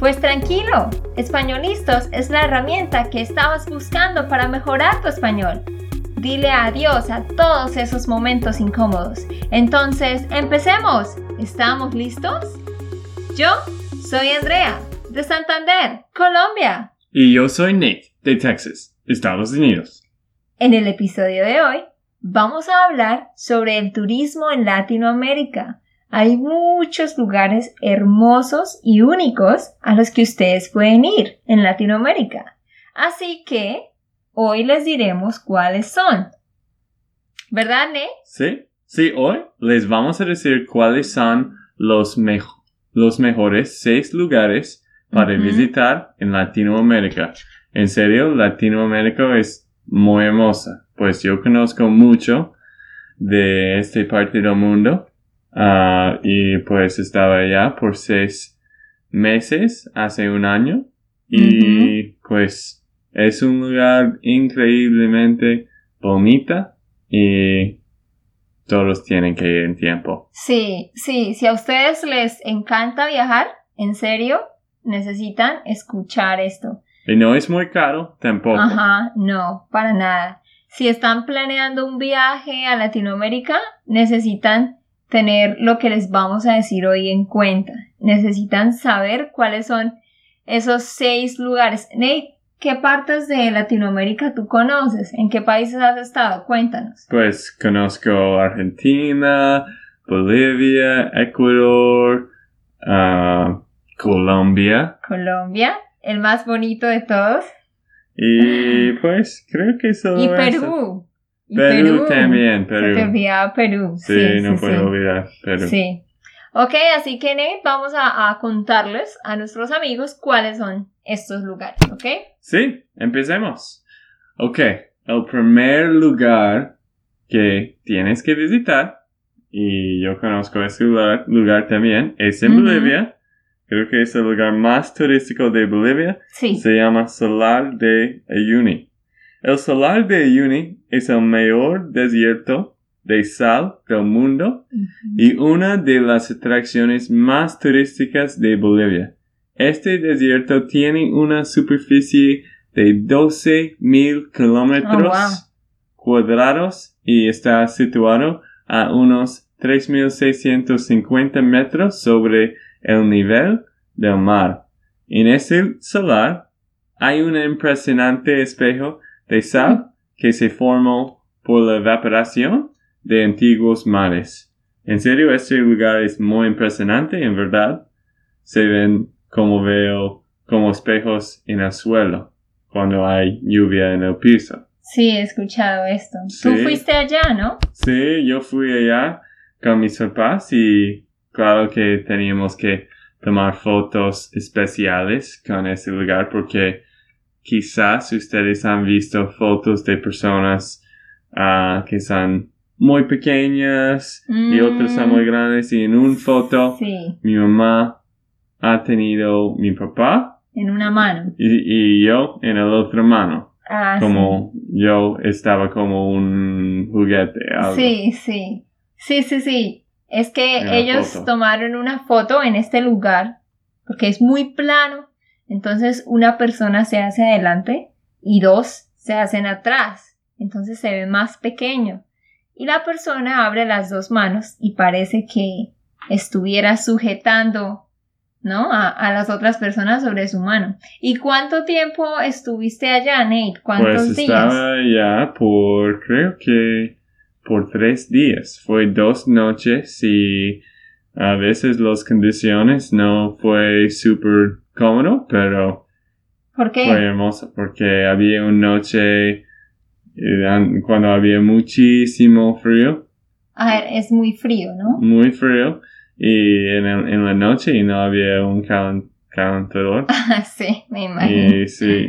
Pues tranquilo, Españolistos es la herramienta que estabas buscando para mejorar tu español. Dile adiós a todos esos momentos incómodos. Entonces, empecemos. ¿Estamos listos? Yo soy Andrea, de Santander, Colombia. Y yo soy Nate, de Texas, Estados Unidos. En el episodio de hoy, vamos a hablar sobre el turismo en Latinoamérica hay muchos lugares hermosos y únicos a los que ustedes pueden ir en Latinoamérica. Así que hoy les diremos cuáles son. ¿Verdad, Ne? Sí, sí, hoy les vamos a decir cuáles son los, los mejores seis lugares para visitar en Latinoamérica. En serio, Latinoamérica es muy hermosa, pues yo conozco mucho de esta parte del mundo Ah, y pues estaba allá por seis meses, hace un año. Y pues es un lugar increíblemente bonita y todos tienen que ir en tiempo. Sí, sí, si a ustedes les encanta viajar, en serio, necesitan escuchar esto. Y no es muy caro tampoco. Ajá, no, para nada. Si están planeando un viaje a Latinoamérica, necesitan tener lo que les vamos a decir hoy en cuenta. Necesitan saber cuáles son esos seis lugares. Nate, ¿qué partes de Latinoamérica tú conoces? ¿En qué países has estado? Cuéntanos. Pues conozco Argentina, Bolivia, Ecuador, ah, Colombia. Colombia, el más bonito de todos. Y pues creo que eso. Y Perú. Perú, también, Perú. Se te olvidaba Perú. Sí, no puedo olvidar Perú. Sí. Ok, así que Nate, vamos a, contarles a nuestros amigos cuáles son estos lugares, ¿ok? Sí, empecemos. Ok, el primer lugar que tienes que visitar, y yo conozco ese lugar, lugar también, es en Bolivia. Creo que es el lugar más turístico de Bolivia. Sí. Se llama Solar de Uyuni. El Solar de Uyuni es el mayor desierto de sal del mundo y una de las atracciones más turísticas de Bolivia. Este desierto tiene una superficie de 12 mil kilómetros oh, cuadrados y está situado a unos 3.650 metros sobre el nivel del mar. En este solar hay un impresionante espejo de sal que se formó por la evaporación de antiguos mares. En serio, este lugar es muy impresionante, en verdad. Se ven como veo como espejos en el suelo cuando hay lluvia en el piso. Sí, he escuchado esto. Tú fuiste allá, ¿no? Sí, yo fui allá con mis papás y claro que teníamos que tomar fotos especiales con ese lugar porque quizás ustedes han visto fotos de personas uh, que son muy pequeñas y otras son muy mm. grandes. Y en una foto mi mamá ha tenido mi papá en una mano. y, yo en la otra mano. Ah, como yo estaba como un juguete sí sí. Sí sí sí. Es que ellos tomaron una foto en este lugar porque es muy plano entonces una persona se hace adelante y dos se hacen atrás. Entonces se ve más pequeño. Y la persona abre las dos manos y parece que estuviera sujetando ¿no? A, las otras personas sobre su mano. ¿Y cuánto tiempo estuviste allá, Nate? ¿Cuántos pues estaba allá por, creo que, por tres días. Fue dos noches y a veces las condiciones no fue súper cómodo, pero ¿Por qué? fue hermoso porque había una noche eh, cuando había muchísimo frío. Ah, es muy frío, ¿no? Muy frío y en, en la noche y no había un calentador. sí, me imagino. Y sí,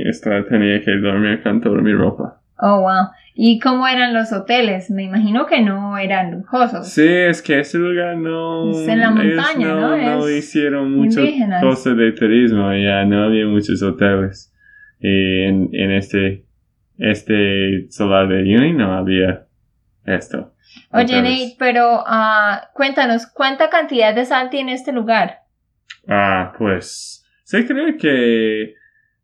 tenía que dormir con toda mi ropa. Oh, wow. ¿Y cómo eran los hoteles? Me imagino que no eran lujosos. Sí, es que ese lugar no... Es en la montaña, ¿no? No Es hicieron indígenas. cosas de turismo, ya no había muchos hoteles. Y en, en este, este solar de Uni no había esto. Oye, hoteles. Nate, pero ah, cuéntanos, ¿cuánta cantidad de sal tiene este lugar? Ah, pues se cree que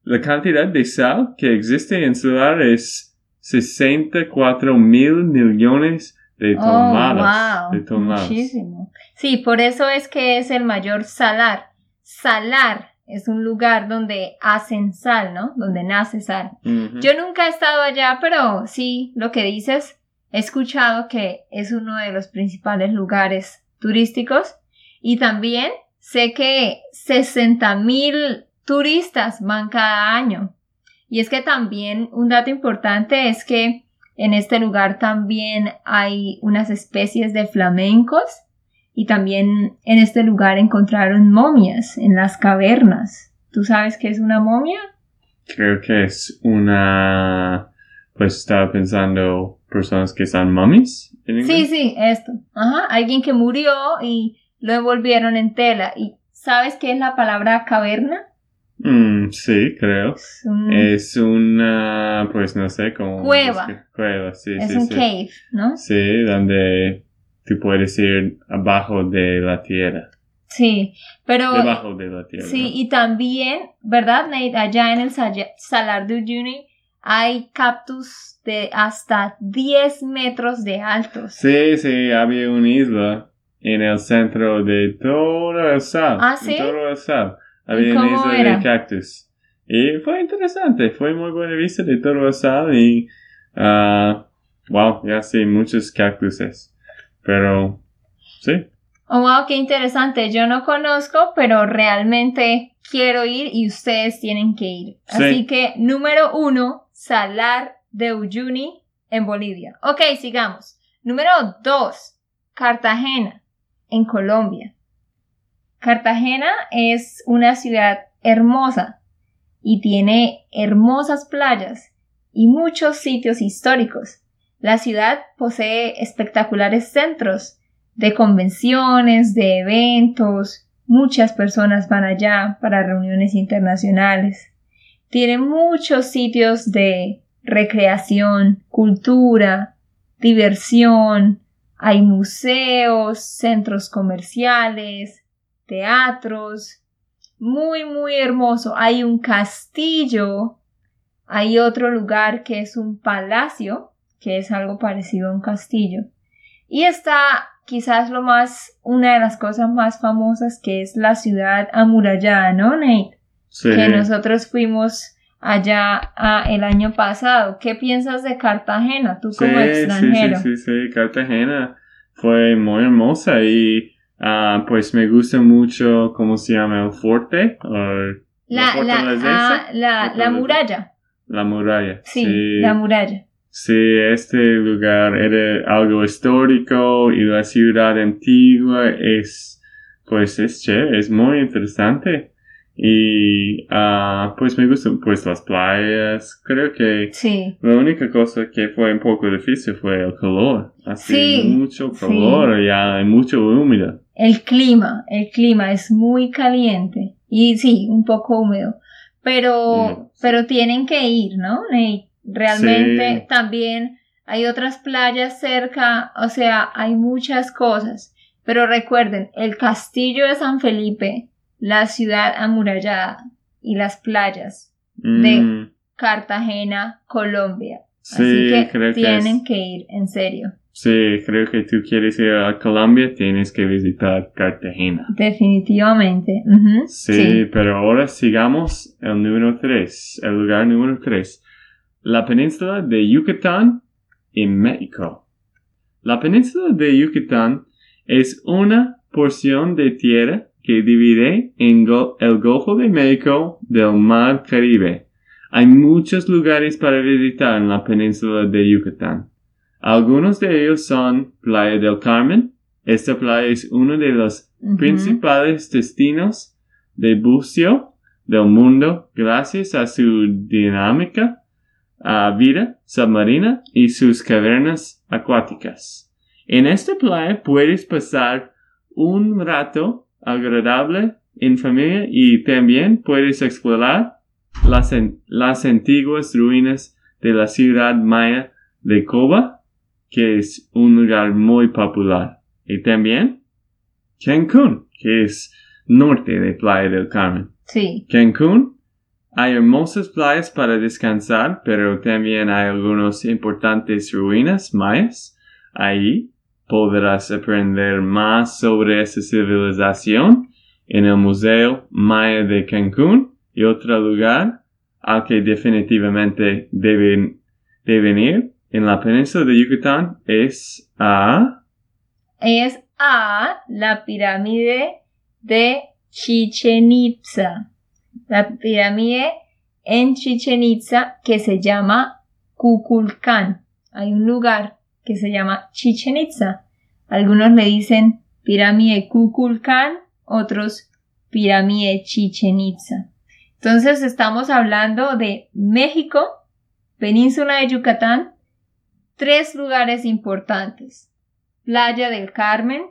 la cantidad de sal que existe en solar es 64 mil millones de toneladas. oh, de wow. toneladas. Muchísimo. Sí, por eso es que es el mayor salar. Salar es un lugar donde hacen sal, ¿no? Donde nace sal. Yo nunca he estado allá, pero sí, lo que dices, he escuchado que es uno de los principales lugares turísticos y también sé que 60 mil turistas van cada año. Y es que también un dato importante es que en este lugar también hay unas especies de flamencos y también en este lugar encontraron momias en las cavernas. ¿Tú sabes qué es una momia? Creo que es una... Pues estaba pensando personas que son mummies. Sí, sí, esto. Ajá, alguien que murió y lo envolvieron en tela. ¿Y sabes qué es la palabra caverna? Mm, sí, creo. Es un, Es una... Pues no sé cómo... Cueva. descri- Cueva, sí, es sí, un sí. cave, ¿no? Sí, donde tú puedes ir abajo de la tierra. Sí, pero... Debajo de la tierra. Sí, y también, ¿verdad, Nate? Allá en el Salar de Uyuni hay cactus de hasta 10 metros de altos. Sí, sí, había una isla en el centro de todo el sal. Ah, ¿sí? En todo el sal. Había ¿Y una cómo isla era? de cactus. Y fue interesante, fue muy buena vista de todo el sal y, ah, wow, ya sí, muchos cactuses. Pero, sí, Oh, wow, qué interesante. Yo no conozco, pero realmente quiero ir y ustedes tienen que ir. Sí. Así que, número uno, Salar de Uyuni en Bolivia. Ok, sigamos. Número dos, Cartagena en Colombia. Cartagena es una ciudad hermosa y tiene hermosas playas y muchos sitios históricos. La ciudad posee espectaculares centros de convenciones, de eventos, muchas personas van allá para reuniones internacionales. Tiene muchos sitios de recreación, cultura, diversión, hay museos, centros comerciales, teatros, muy, muy hermoso. Hay un castillo, hay otro lugar que es un palacio, que es algo parecido a un castillo. Y está quizás lo más, una de las cosas más famosas que es la ciudad amurallada, ¿no, Nate? sí. Que nosotros fuimos allá ah, el año pasado. ¿Qué piensas de Cartagena, tú como Sí, extranjero? Sí, sí, sí, sí, Cartagena fue muy hermosa y ah, pues me gusta mucho, ¿cómo se llama? El fuerte o La, la, la, muralla. la muralla. Sí, la muralla. Sí, este lugar era algo histórico y la ciudad antigua es, pues es chévere, es muy interesante. Y, ah, pues me gustan, pues las playas, creo que Sí. la única cosa que fue un poco difícil fue el calor. Hace Sí, mucho sí. calor y hay mucho húmedo. El clima, el clima es muy caliente y sí, un poco húmedo, pero, sí. pero tienen que ir, ¿no? Y realmente también hay otras playas cerca, o sea, hay muchas cosas, pero recuerden, el castillo de San Felipe, la ciudad amurallada y las playas De- Mm, Cartagena, Colombia. sí, Así que creo que tienen es- que ir, en serio, Sí, creo que tú quieres ir a Colombia, tienes que visitar Cartagena. definitivamente. Sí, pero ahora sigamos el número 3, el lugar número 3. La península de Yucatán en México. La península de Yucatán es una porción de tierra que divide en go- el Golfo de México del Mar Caribe. Hay muchos lugares para visitar en la península de Yucatán. Algunos de ellos son Playa del Carmen. Esta playa es uno de los principales destinos de buceo del mundo gracias a su dinámica vida submarina y sus cavernas acuáticas. En esta playa puedes pasar un rato agradable en familia y también puedes explorar las, las antiguas ruinas de la ciudad maya de Coba, que es un lugar muy popular. Y también Cancún, que es norte de Playa del Carmen. Sí. Cancún hay hermosas playas para descansar, pero también hay algunas importantes ruinas mayas. Ahí podrás aprender más sobre esa civilización en el Museo Maya de Cancún y otro lugar al que definitivamente deben, deben ir en la península de Yucatán es a... Es a la pirámide de Chichen Itza. La pirámide en Chichen Itza que se llama Kukulcán. Hay un lugar que se llama Chichen Itza. Algunos le dicen pirámide Kukulcán, otros pirámide Chichen Itza. Entonces estamos hablando de México, península de Yucatán, tres lugares importantes. Playa del Carmen,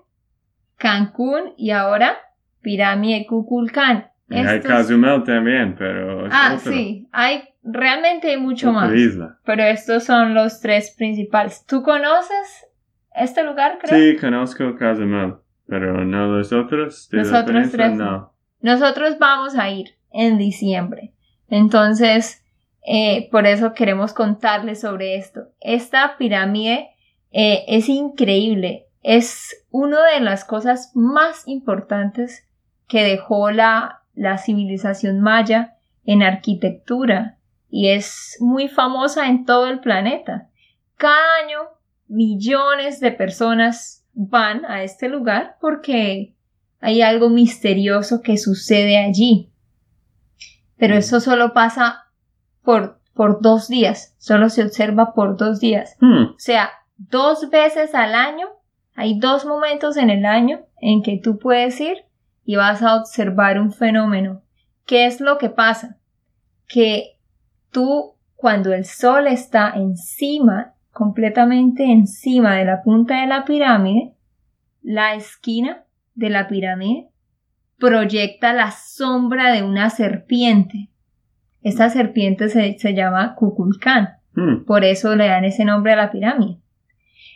Cancún y ahora Pirámide Cuculcán. Y hay Cozumel también, pero... ah, sí, hay, realmente hay mucho más. Pero estos son los tres principales. ¿Tú conoces este lugar, creo? Sí, conozco Cozumel, pero no los otros. los otros tres. No. Nosotros vamos a ir en diciembre. Entonces, eh, por eso queremos contarles sobre esto. Esta pirámide eh, es increíble. Es una de las cosas más importantes que dejó la, la civilización maya en arquitectura y es muy famosa en todo el planeta. Cada año millones de personas van a este lugar porque hay algo misterioso que sucede allí. Pero mm. eso solo pasa por, por dos días, solo se observa por dos días. Hmm. O sea, dos veces al año, hay dos momentos en el año en que tú puedes ir y vas a observar un fenómeno. ¿Qué es lo que pasa? Que tú, cuando el sol está encima, completamente encima de la punta de la pirámide, la esquina de la pirámide proyecta la sombra de una serpiente. Esta serpiente se, llama Kukulcán. Hmm. Por eso le dan ese nombre a la pirámide.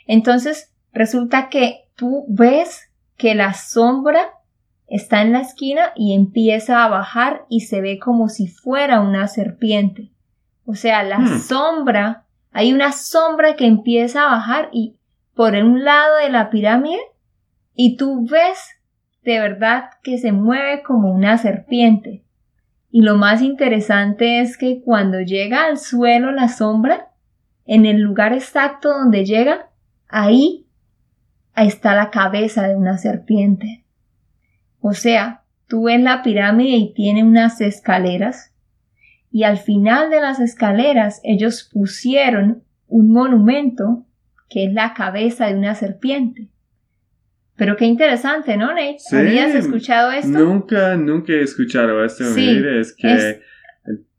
Entonces, resulta que tú ves que la sombra está en la esquina y empieza a bajar y se ve como si fuera una serpiente. O sea, la hmm. sombra, hay una sombra que empieza a bajar y por un lado de la pirámide y tú ves de verdad que se mueve como una serpiente. Y lo más interesante es que cuando llega al suelo la sombra, en el lugar exacto donde llega, ahí, ahí está la cabeza de una serpiente. O sea, tú ves la pirámide y tiene unas escaleras y al final de las escaleras ellos pusieron un monumento que es la cabeza de una serpiente. Pero qué interesante, ¿no, Nate? ¿Habías escuchado esto? Nunca, nunca he escuchado esto. Sí, es que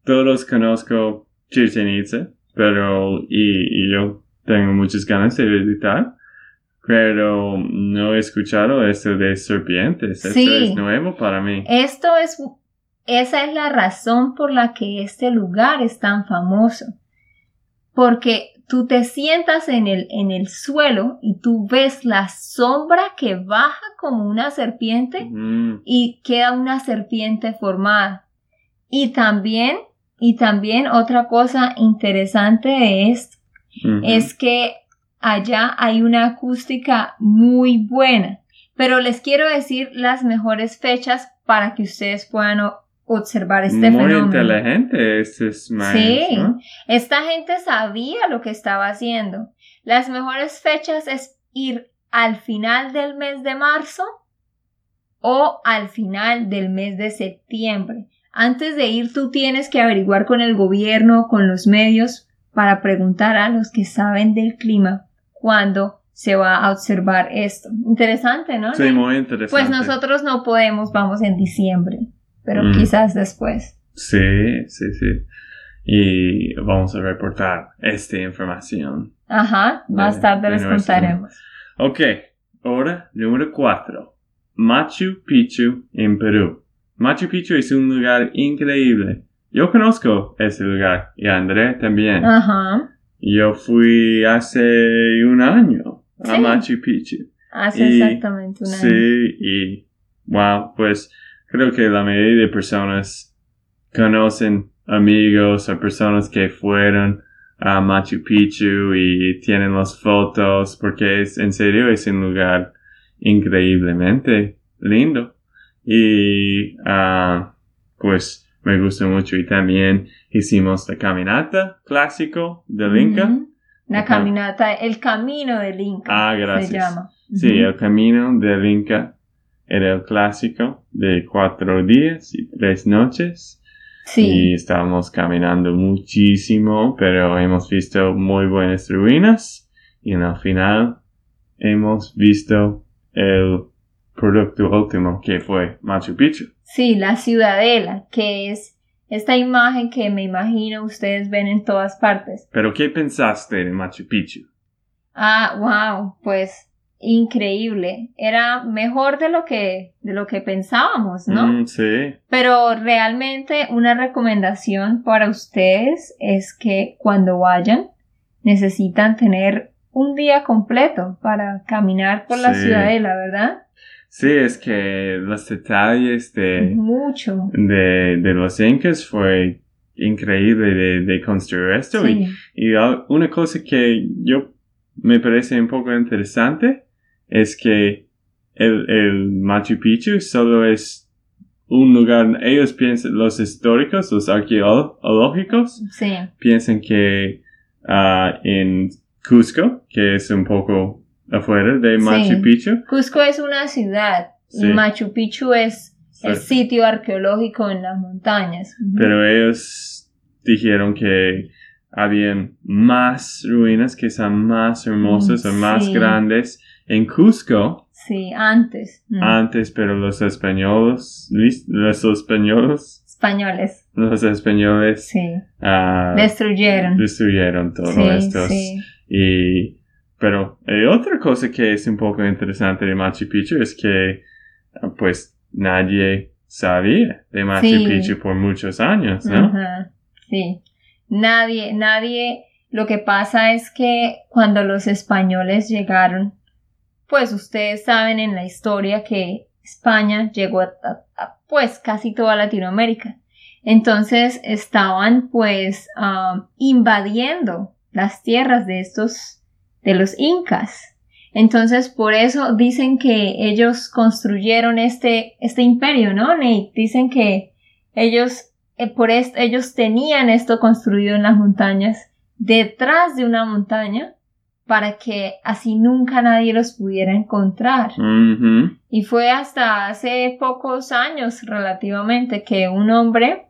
todos conozco Chichen Itza, pero y, y, yo tengo muchas ganas de visitar pero no he escuchado esto de serpientes. Esto es nuevo para mí. Esto es, esa es la razón por la que este lugar es tan famoso. Porque tú te sientas en el, en el suelo y tú ves la sombra que baja como una serpiente y queda una serpiente formada. Y también, y también otra cosa interesante de esto es que allá hay una acústica muy buena. Pero les quiero decir las mejores fechas para que ustedes puedan observar este fenómeno. Muy inteligente este Sí, esta gente sabía lo que estaba haciendo. Las mejores fechas es ir al final del mes de marzo o al final del mes de septiembre. Antes de ir tú tienes que averiguar con el gobierno, con los medios, para preguntar a los que saben del clima cuando se va a observar esto. Interesante, ¿no? Sí, muy interesante. Pues nosotros no podemos, vamos en diciembre, pero mm. quizás después. Sí, sí, sí. y vamos a reportar esta información. Ajá, más De- tarde de les contaremos. Ok, ahora número 4. Machu Picchu en Perú. Machu Picchu es un lugar increíble. Yo conozco ese lugar y André también. Ajá, Yo fui hace un año a Sí. Machu Picchu. hace Y- exactamente un año. Sí, y wow, pues creo que la mayoría de personas conocen amigos o personas que fueron a Machu Picchu y tienen las fotos porque es en serio es un lugar increíblemente lindo y ah, pues me gusta mucho y también hicimos la caminata clásico del Inca. La caminata, el camino del Inca. Ah, gracias. Se llama. Sí, el camino del Inca era el clásico de cuatro días y tres noches. Y Sí, estábamos caminando muchísimo, pero hemos visto muy buenas ruinas. Y en el final hemos visto el producto último que fue Machu Picchu. sí, la ciudadela, que es esta imagen que me imagino ustedes ven en todas partes. Pero ¿qué pensaste de Machu Picchu? Ah, wow, pues increíble. Era mejor de lo que de lo que pensábamos, ¿no? Mm, sí. Pero realmente una recomendación para ustedes es que cuando vayan necesitan tener un día completo para caminar por la ciudadela, ¿verdad? Sí, es que los detalles de... Mucho. de, de los incas fue increíble de, de construir esto. Y, Sí. y al- una cosa que yo me parece un poco interesante es que el, el Machu Picchu solo es un lugar, ellos piensan, los históricos, los arqueológicos, Sí. piensan que ah, en Cusco, que es un poco afuera de Machu Sí. Picchu, Cusco es una ciudad Sí. y Machu Picchu es el sitio arqueológico en las montañas. Pero ellos dijeron que habían más ruinas que son más hermosas o más grandes en Cusco Sí, antes. Mm. antes, pero los españoles, los españoles, Españoles. los españoles Sí. ah, Destruyeron. destruyeron todo esto. sí. Y, pero eh, otra cosa que es un poco interesante de Machu Picchu es que, ah, pues, nadie sabía de Machu Sí. Picchu por muchos años, ¿no? Sí. Nadie, nadie. Lo que pasa es que cuando los españoles llegaron, pues ustedes saben en la historia que España llegó a, a- a, pues casi toda Latinoamérica. Entonces estaban pues ah, invadiendo las tierras de estos, de los incas. Entonces por eso dicen que ellos construyeron este, este imperio, ¿no, Nate? Dicen que ellos eh, por esto, ellos tenían esto construido en las montañas, detrás de una montaña, para que así nunca nadie los pudiera encontrar. Y fue hasta hace pocos años relativamente que un hombre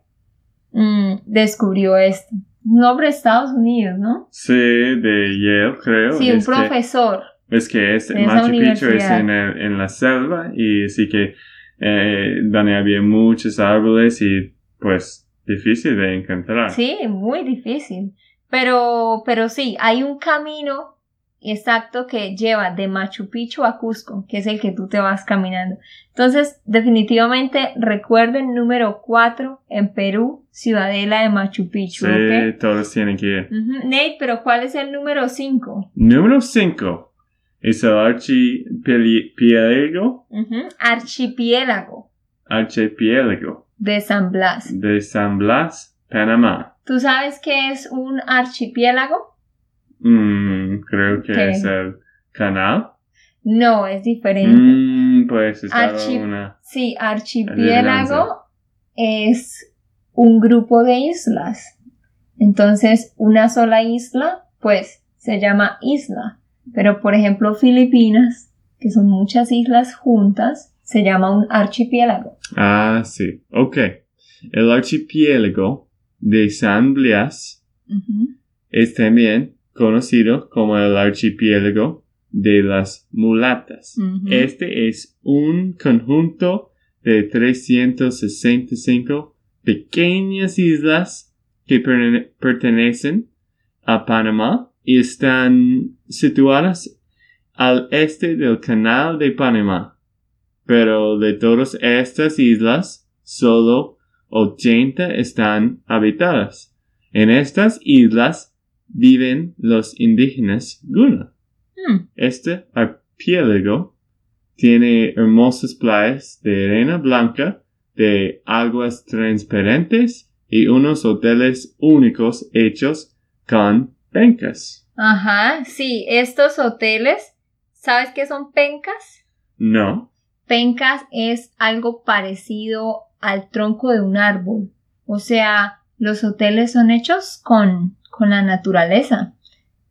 mm, descubrió esto. De Estados Unidos, ¿no? Sí, de Yale, creo. Sí, un es que- profesor. es que es, Machu Picchu es en, el- en la selva y sí que eh, donde había muchos árboles y pues difícil de encontrar. Sí, muy difícil. Pero, pero sí, hay un camino exacto que lleva de Machu Picchu a Cusco, que es el que tú te vas caminando. Entonces, definitivamente recuerden número 4 en Perú, Ciudadela de Machu Picchu, Sí, todos tienen que ir. Nate, pero ¿cuál es el número 5? Número 5 es el archipiélago, Archipiélago archipiélago de San Blas. de San Blas, Panamá. ¿Tú sabes qué es un archipiélago? Mm, creo que es el canal. No, es diferente. Mm, pues es Archi- una... Sí, archipiélago es un grupo de islas. Entonces, una sola isla, pues, se llama isla. Pero, por ejemplo, Filipinas, que son muchas islas juntas, se llama un archipiélago. Ah, sí. Ok. El archipiélago de San Blas es también conocido como el archipiélago de las mulatas. Este es un conjunto de 365 pequeñas islas que pertenecen a Panamá y están situadas al este del Canal de Panamá. Pero de todas estas islas, solo 80 están habitadas. En estas islas viven los indígenas Guna. Hmm. Este archipiélago tiene hermosas playas de arena blanca, de aguas transparentes y unos hoteles únicos hechos con pencas. Ajá, sí, estos hoteles, ¿sabes qué son pencas? No. Pencas es algo parecido al tronco de un árbol. O sea, los hoteles son hechos con, con la naturaleza.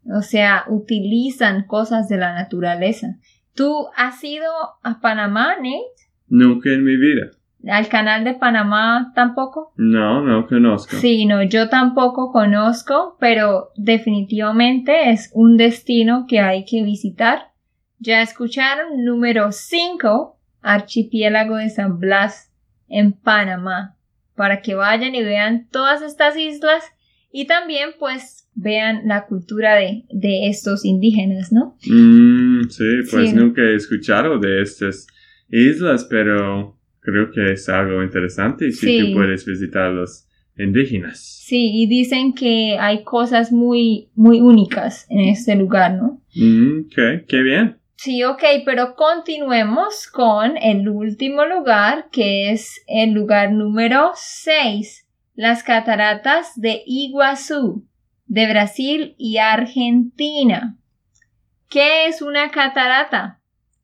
O sea, utilizan cosas de la naturaleza. ¿Tú has ido a Panamá, Nate? Nunca en mi vida. ¿Al canal de Panamá tampoco? No, no conozco. Sí, no, yo tampoco conozco, pero definitivamente es un destino que hay que visitar. Ya escucharon número 5, Archipiélago de San Blas en Panamá, para que vayan y vean todas estas islas y también pues vean la cultura de, de estos indígenas, ¿no? Mm, sí, pues Sí. nunca he escuchado de estas islas, pero creo que es algo interesante y sí, Sí. tú puedes visitar los indígenas. Sí, y dicen que hay cosas muy, muy únicas en este lugar, ¿no? Mm, ok, qué bien. Sí, ok, pero continuemos con el último lugar, que es el lugar número 6, las cataratas de Iguazú, de Brasil y Argentina. ¿Qué es una catarata?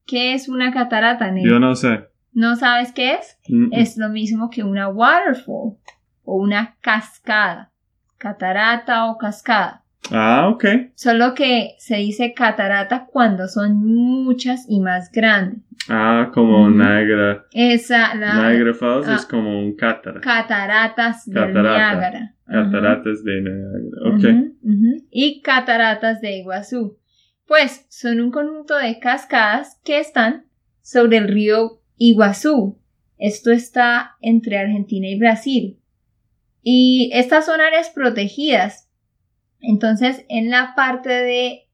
¿Qué es una catarata, Ney? Yo no sé. ¿No sabes qué es? Mm, Es lo mismo que una waterfall o una cascada, catarata o cascada. Ah, ok. Solo que se dice catarata cuando son muchas y más grandes. Ah, como Ujú. Niagara. Esa, la Niagara Falls ah. es como un cátara. cataratas del Catarata. Niágara. Ajá. Cataratas de Niagara. Ok. Y cataratas de Iguazú. Pues son un conjunto de cascadas que están sobre el río Iguazú. Esto está entre Argentina y Brasil. Y estas son áreas protegidas. Entonces, en la parte de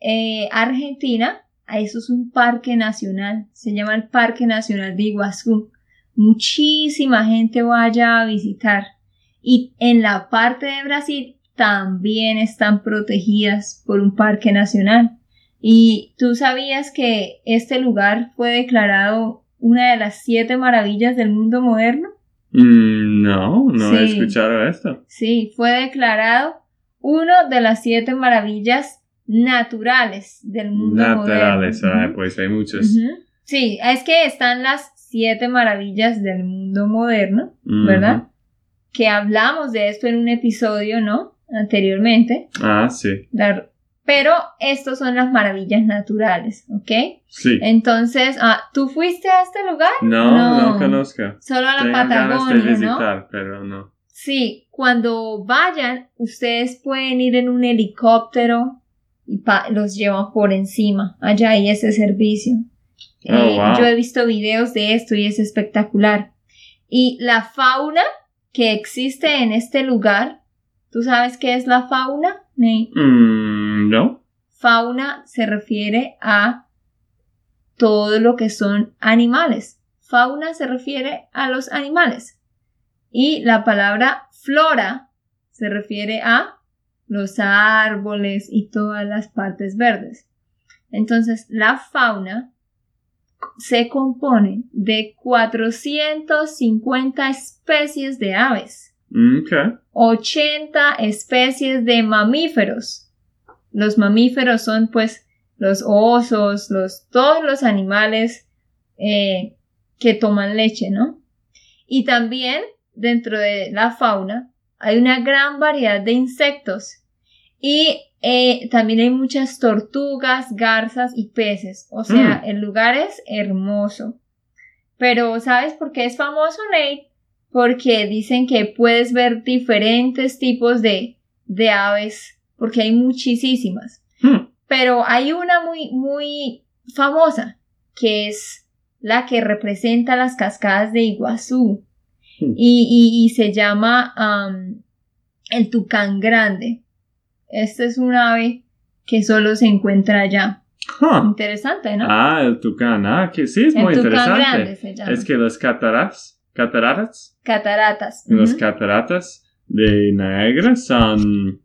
eh, Argentina, eso es un parque nacional. Se llama el Parque Nacional de Iguazú. Muchísima gente vaya a visitar. Y en la parte de Brasil también están protegidas por un parque nacional. ¿Y tú sabías que este lugar fue declarado una de las siete maravillas del mundo moderno? Mm, no, no he escuchado esto. Sí, fue declarado uno de las siete maravillas naturales del mundo Naturales, moderno. ah, Ujú. pues hay muchos. Ujú. Sí, es que están las siete maravillas del mundo moderno, ¿verdad? Que hablamos de esto en un episodio, ¿no? Anteriormente. Ah, sí. La- Pero estos son las maravillas naturales, ¿ok? Sí. Entonces, ah, ¿tú fuiste a este lugar? No, no. no, conozco. Solo a la Tengo ganas de Patagonia, ¿no? visitar, pero no. Sí, cuando vayan, ustedes pueden ir en un helicóptero y los llevan por encima. Allá hay ese servicio. Oh, Eh, wow. Yo he visto videos de esto y es espectacular. Y la fauna que existe en este lugar, ¿tú sabes qué es la fauna? Mm, no. Fauna se refiere a todo lo que son animales. Fauna se refiere a los animales. Y la palabra flora se refiere a los árboles y todas las partes verdes. Entonces, la fauna se compone de 450 especies de aves. Mm, Ok. 80 especies de mamíferos. Los mamíferos son pues los osos, los, todos los animales eh, que toman leche, ¿no? Y también dentro de la fauna hay una gran variedad de insectos y eh, también hay muchas tortugas, garzas y peces. O sea, Mm. el lugar es hermoso. Pero ¿sabes por qué es famoso, Nate? Porque dicen que puedes ver diferentes tipos de, de aves, porque hay muchísimas. Hmm. Pero hay una muy, muy famosa, que es la que representa las cascadas de Iguazú. Hmm. Y, y- y se llama am, el tucán grande. Este es un ave que solo se encuentra allá. Huh. Interesante, ¿no? Ah, el tucán. Ah, que sí, es el muy tucán interesante. grande se llama. Es que las cataratas, cataratas, Cataratas. las cataratas de Niagara son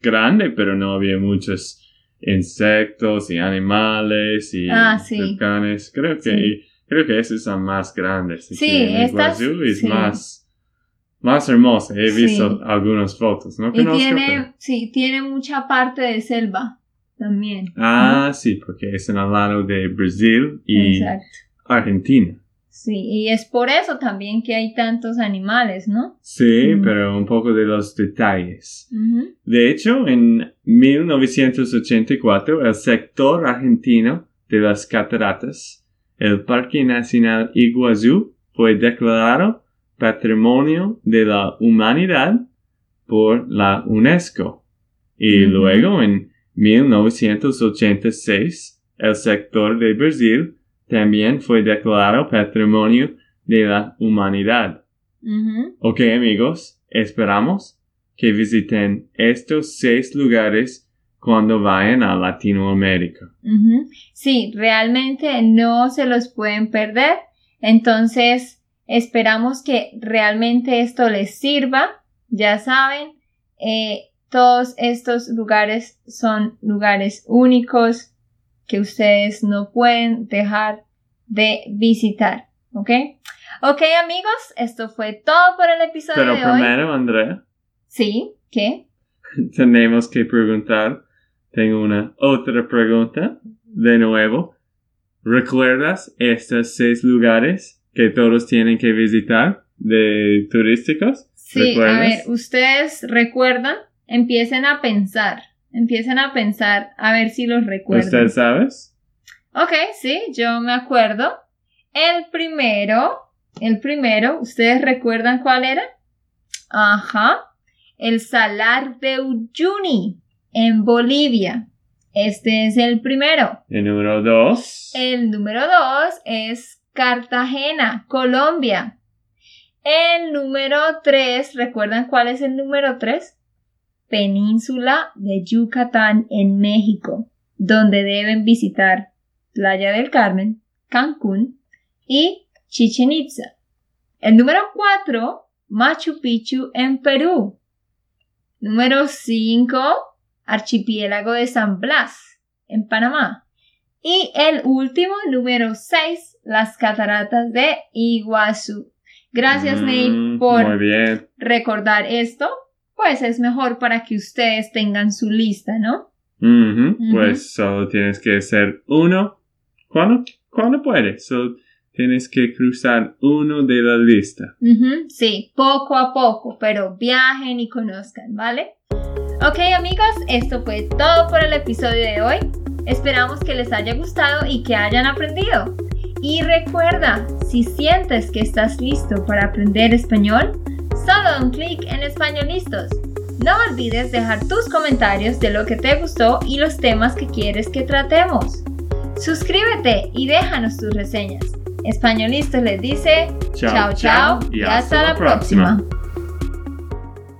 grandes, pero no había muchos insectos y animales y Ah, sí. volcanes. Creo que Sí. Creo que esos son más grandes. Sí, que estas- es sí. más más hermosa. He Sí. visto algunas fotos. No Y tiene, pero- sí, tiene mucha parte de selva también. Ah, sí, porque es en el lado de Brasil y Exacto. Argentina. Sí, y es por eso también que hay tantos animales, ¿no? Sí, Mm. pero un poco de los detalles. De hecho, en 1984, el sector argentino de las cataratas, el Parque Nacional Iguazú, fue declarado Patrimonio de la Humanidad por la UNESCO. Y luego, en 1986, el sector de Brasil también fue declarado Patrimonio de la Humanidad. Ujú. Ok amigos, esperamos que visiten estos seis lugares cuando vayan a Latinoamérica. Ujú. Sí, realmente no se los pueden perder. Entonces, esperamos que realmente esto les sirva. Ya saben, eh, todos estos lugares son lugares únicos que ustedes no pueden dejar de visitar. ¿Ok? Ok amigos, esto fue todo por el episodio Pero de hoy. primero, Andrea, Sí, ¿qué? tenemos que preguntar. Tengo una otra pregunta. De nuevo, ¿recuerdas estos seis lugares que todos tienen que visitar de turísticos? Sí, a ver, ustedes recuerdan, empiecen a pensar, empiecen a pensar a ver si los recuerdan. ¿Usted sabes? Ok, sí, yo me acuerdo. El primero, el primero, ¿ustedes recuerdan cuál era? Ajá, el Salar de Uyuni en Bolivia. Este es el primero. El número dos. El número dos es Cartagena, Colombia. El número tres, ¿recuerdan cuál es el número tres? Península de Yucatán en México, donde deben visitar Playa del Carmen, Cancún y Chichen Itza. El número cuatro, Machu Picchu en Perú. Número cinco, Archipiélago de San Blas en Panamá. Y el último, número 6, las cataratas de Iguazú. Gracias, Mm, Nate, por bien. recordar esto. Pues es mejor para que ustedes tengan su lista, ¿no? Pues solo tienes que hacer uno. ¿Cuándo, cuando puedes? Solo tienes que cruzar uno de la lista. Sí, poco a poco, pero viajen y conozcan, ¿vale? Ok amigos, esto fue todo por el episodio de hoy. Esperamos que les haya gustado y que hayan aprendido. Y recuerda, si sientes que estás listo para aprender español, solo un clic en Españolistos. No olvides dejar tus comentarios de lo que te gustó y los temas que quieres que tratemos. Suscríbete y déjanos tus reseñas. Españolistas les dice Chao, chao chao y hasta la próxima.